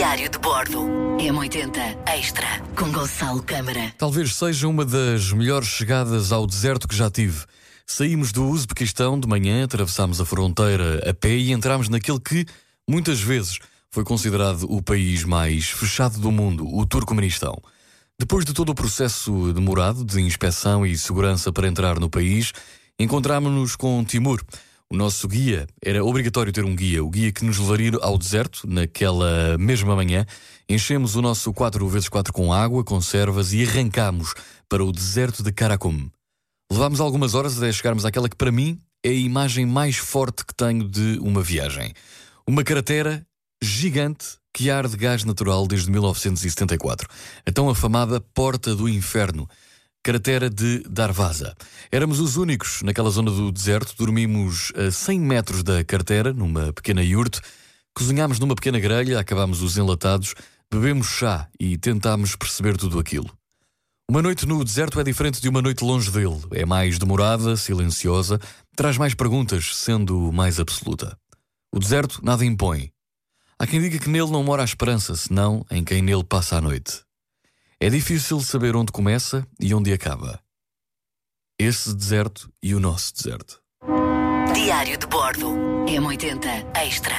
Diário de Bordo. M80 Extra com Gonçalo Câmara. Talvez seja uma das melhores chegadas ao deserto que já tive. Saímos do Uzbequistão de manhã, atravessámos a fronteira a pé e entramos naquele que, muitas vezes, foi considerado o país mais fechado do mundo, o Turcomenistão. Depois de todo o processo demorado de inspeção e segurança para entrar no país, encontrámos-nos com Timur. O nosso guia, era obrigatório ter um guia, o guia que nos levaria ao deserto naquela mesma manhã. Enchemos o nosso 4x4 com água, conservas e arrancámos para o deserto de Karakum. Levámos algumas horas até chegarmos àquela que, para mim, é a imagem mais forte que tenho de uma viagem. Uma cratera gigante que arde gás natural desde 1974. A tão afamada Porta do Inferno cratera de Darvaza. Éramos os únicos naquela zona do deserto, dormimos a 100 metros da cratera, numa pequena yurte, cozinhámos numa pequena grelha, acabámos os enlatados, bebemos chá e tentámos perceber tudo aquilo. Uma noite no deserto é diferente de uma noite longe dele. É mais demorada, silenciosa, traz mais perguntas, sendo mais absoluta. O deserto nada impõe. Há quem diga que nele não mora a esperança, senão em quem nele passa a noite. É difícil saber onde começa e onde acaba. Esse deserto e o nosso deserto. Diário de Bordo. M80 Extra.